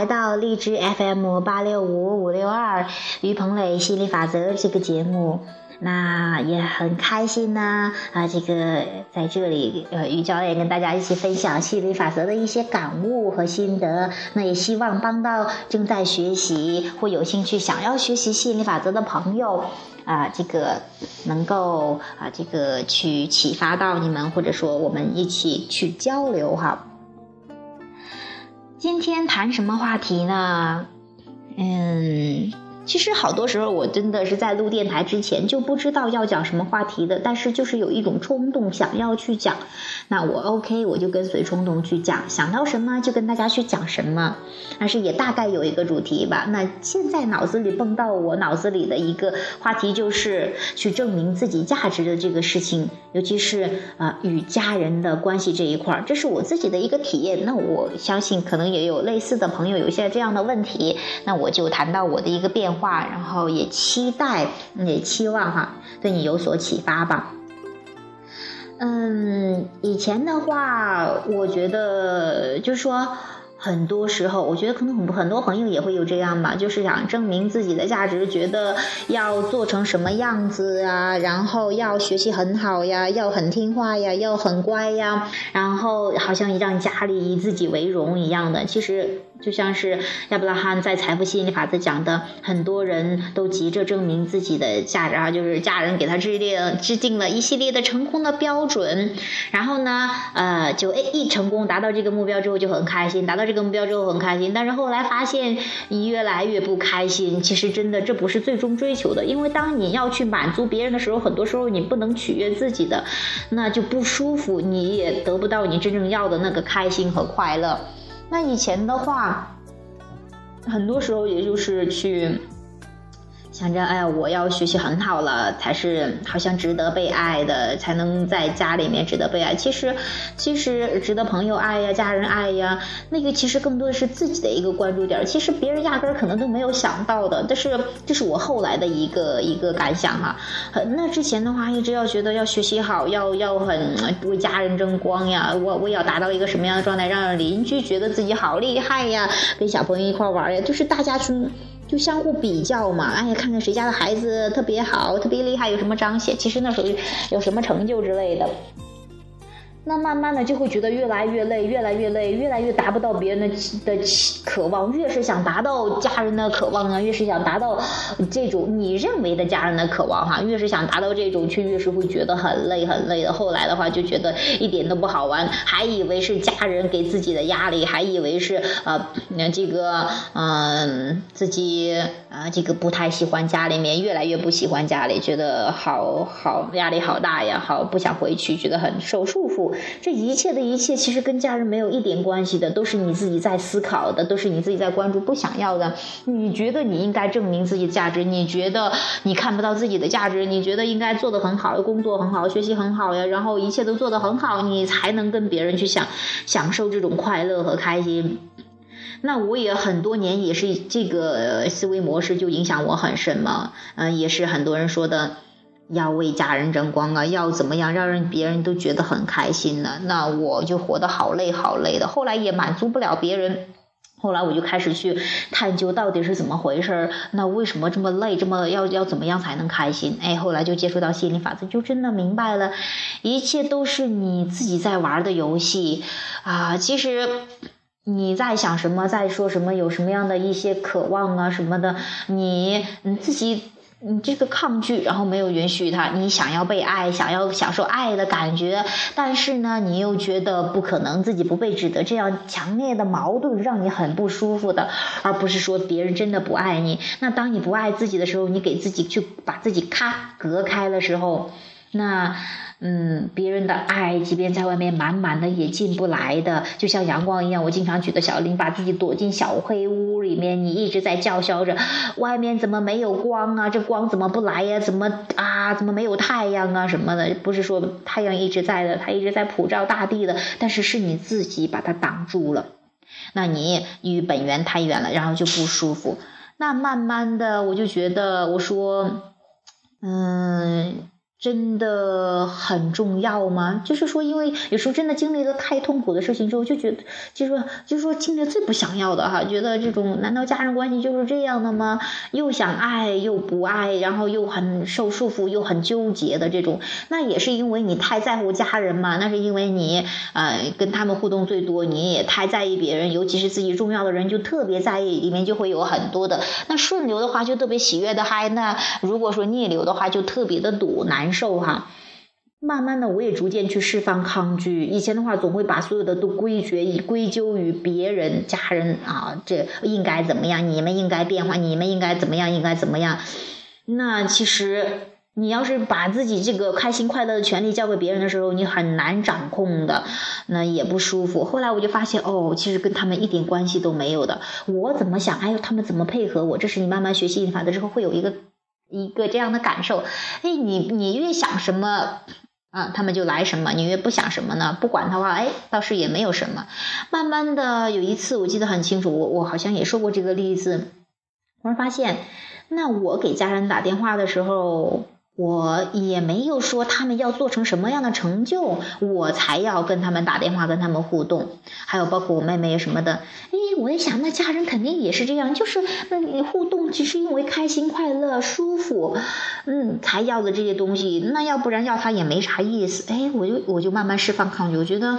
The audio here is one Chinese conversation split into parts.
来到荔枝 FM 八六五五六二于鹏磊心理法则这个节目。那也很开心呢，啊，这个在这里，呃，于教练跟大家一起分享心理法则的一些感悟和心得。那也希望帮到正在学习或有兴趣想要学习心理法则的朋友，啊，这个能够啊，这个去启发到你们，或者说我们一起去交流哈。今天谈什么话题呢？嗯。其实好多时候，我真的是在录电台之前就不知道要讲什么话题的，但是就是有一种冲动想要去讲，那我 OK，我就跟随冲动去讲，想到什么就跟大家去讲什么，但是也大概有一个主题吧。那现在脑子里蹦到我脑子里的一个话题就是去证明自己价值的这个事情，尤其是啊与家人的关系这一块儿，这是我自己的一个体验。那我相信可能也有类似的朋友有一些这样的问题，那我就谈到我的一个变。话，然后也期待，也期望哈，对你有所启发吧。嗯，以前的话，我觉得就是说。很多时候，我觉得可能很很多朋友也会有这样吧，就是想证明自己的价值，觉得要做成什么样子啊，然后要学习很好呀，要很听话呀，要很乖呀，然后好像让家里以自己为荣一样的。其实就像是亚伯拉罕在《财富吸引力法则》讲的，很多人都急着证明自己的价值啊，就是家人给他制定制定了一系列的成功的标准，然后呢，呃，就哎一成功达到这个目标之后就很开心，达到。这个目标之后很开心，但是后来发现你越来越不开心。其实真的这不是最终追求的，因为当你要去满足别人的时候，很多时候你不能取悦自己的，那就不舒服，你也得不到你真正要的那个开心和快乐。那以前的话，很多时候也就是去。想着，哎呀，我要学习很好了，才是好像值得被爱的，才能在家里面值得被爱。其实，其实值得朋友爱呀，家人爱呀，那个其实更多的是自己的一个关注点。其实别人压根儿可能都没有想到的。但是这是我后来的一个一个感想哈。那之前的话，一直要觉得要学习好，要要很为家人争光呀。我我要达到一个什么样的状态，让邻居觉得自己好厉害呀，跟小朋友一块玩呀，就是大家去。就相互比较嘛，哎呀，看看谁家的孩子特别好，特别厉害，有什么彰显？其实那属于有什么成就之类的。那慢慢的就会觉得越来越累，越来越累，越来越达不到别人的的渴望。越是想达到家人的渴望啊，越是想达到这种你认为的家人的渴望哈，越是想达到这种，却越是会觉得很累很累的。后来的话就觉得一点都不好玩，还以为是家人给自己的压力，还以为是呃那这个嗯自己啊这个不太喜欢家里面，越来越不喜欢家里，觉得好好压力好大呀，好不想回去，觉得很受束缚。这一切的一切，其实跟家人没有一点关系的，都是你自己在思考的，都是你自己在关注不想要的。你觉得你应该证明自己的价值，你觉得你看不到自己的价值，你觉得应该做得很好，工作很好，学习很好呀，然后一切都做得很好，你才能跟别人去享享受这种快乐和开心。那我也很多年也是这个思维模式就影响我很深嘛，嗯，也是很多人说的。要为家人争光啊，要怎么样让人别人都觉得很开心呢？那我就活得好累好累的，后来也满足不了别人，后来我就开始去探究到底是怎么回事儿，那为什么这么累，这么要要怎么样才能开心？哎，后来就接触到心理法则，就真的明白了，一切都是你自己在玩的游戏啊。其实你在想什么，在说什么，有什么样的一些渴望啊什么的，你你自己。你这个抗拒，然后没有允许他，你想要被爱，想要享受爱的感觉，但是呢，你又觉得不可能，自己不被指责，这样强烈的矛盾让你很不舒服的，而不是说别人真的不爱你。那当你不爱自己的时候，你给自己去把自己咔隔开的时候，那。嗯，别人的爱，即便在外面满满的，也进不来的。就像阳光一样，我经常举的小林，把自己躲进小黑屋里面，你一直在叫嚣着，外面怎么没有光啊？这光怎么不来呀？怎么啊？怎么没有太阳啊？什么的？不是说太阳一直在的，它一直在普照大地的，但是是你自己把它挡住了，那你与本源太远了，然后就不舒服。那慢慢的，我就觉得，我说，嗯。真的很重要吗？就是说，因为有时候真的经历了太痛苦的事情之后，就觉得，就说，就是说，经历最不想要的哈，觉得这种难道家人关系就是这样的吗？又想爱又不爱，然后又很受束缚，又很纠结的这种，那也是因为你太在乎家人嘛？那是因为你呃跟他们互动最多，你也太在意别人，尤其是自己重要的人就特别在意，里面就会有很多的。那顺流的话就特别喜悦的嗨，那如果说逆流的话就特别的堵难。受哈，慢慢的我也逐渐去释放抗拒。以前的话，总会把所有的都归结、归咎于别人、家人啊，这应该怎么样？你们应该变化，你们应该怎么样？应该怎么样？那其实你要是把自己这个开心快乐的权利交给别人的时候，你很难掌控的，那也不舒服。后来我就发现，哦，其实跟他们一点关系都没有的。我怎么想，哎有，他们怎么配合我？这是你慢慢学习法则之后会有一个。一个这样的感受，哎，你你越想什么啊，他们就来什么；你越不想什么呢，不管的话，哎，倒是也没有什么。慢慢的，有一次我记得很清楚，我我好像也说过这个例子，我发现，那我给家人打电话的时候。我也没有说他们要做成什么样的成就，我才要跟他们打电话跟他们互动，还有包括我妹妹什么的。哎，我一想，那家人肯定也是这样，就是那你互动只是因为开心、快乐、舒服，嗯，才要的这些东西。那要不然要他也没啥意思。哎，我就我就慢慢释放抗拒，我觉得。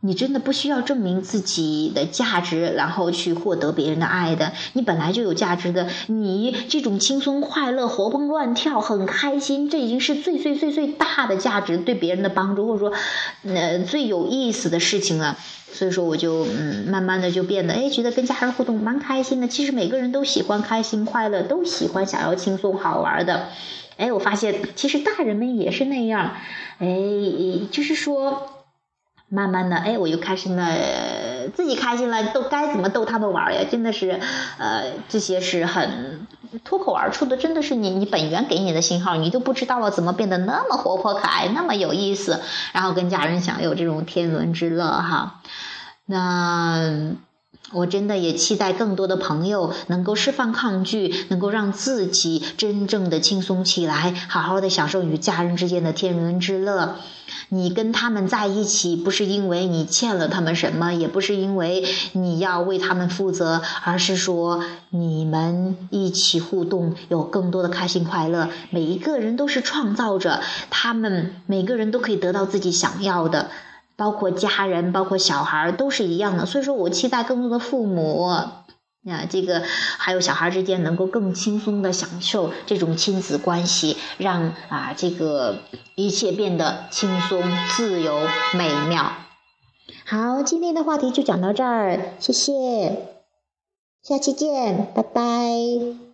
你真的不需要证明自己的价值，然后去获得别人的爱的。你本来就有价值的。你这种轻松、快乐、活蹦乱跳、很开心，这已经是最最最最大的价值，对别人的帮助，或者说，呃，最有意思的事情了。所以说，我就嗯，慢慢的就变得，哎，觉得跟家人互动蛮开心的。其实每个人都喜欢开心、快乐，都喜欢想要轻松、好玩的。哎，我发现其实大人们也是那样。哎，就是说。慢慢的，哎，我又开心了，自己开心了，都该怎么逗他们玩呀？真的是，呃，这些是很脱口而出的，真的是你你本源给你的信号，你都不知道了怎么变得那么活泼可爱，那么有意思，然后跟家人享有这种天伦之乐哈。那我真的也期待更多的朋友能够释放抗拒，能够让自己真正的轻松起来，好好的享受与家人之间的天伦之乐。你跟他们在一起，不是因为你欠了他们什么，也不是因为你要为他们负责，而是说你们一起互动，有更多的开心快乐。每一个人都是创造者，他们每个人都可以得到自己想要的，包括家人，包括小孩儿，都是一样的。所以说我期待更多的父母。啊，这个还有小孩之间能够更轻松的享受这种亲子关系，让啊这个一切变得轻松、自由、美妙。好，今天的话题就讲到这儿，谢谢，下期见，拜拜。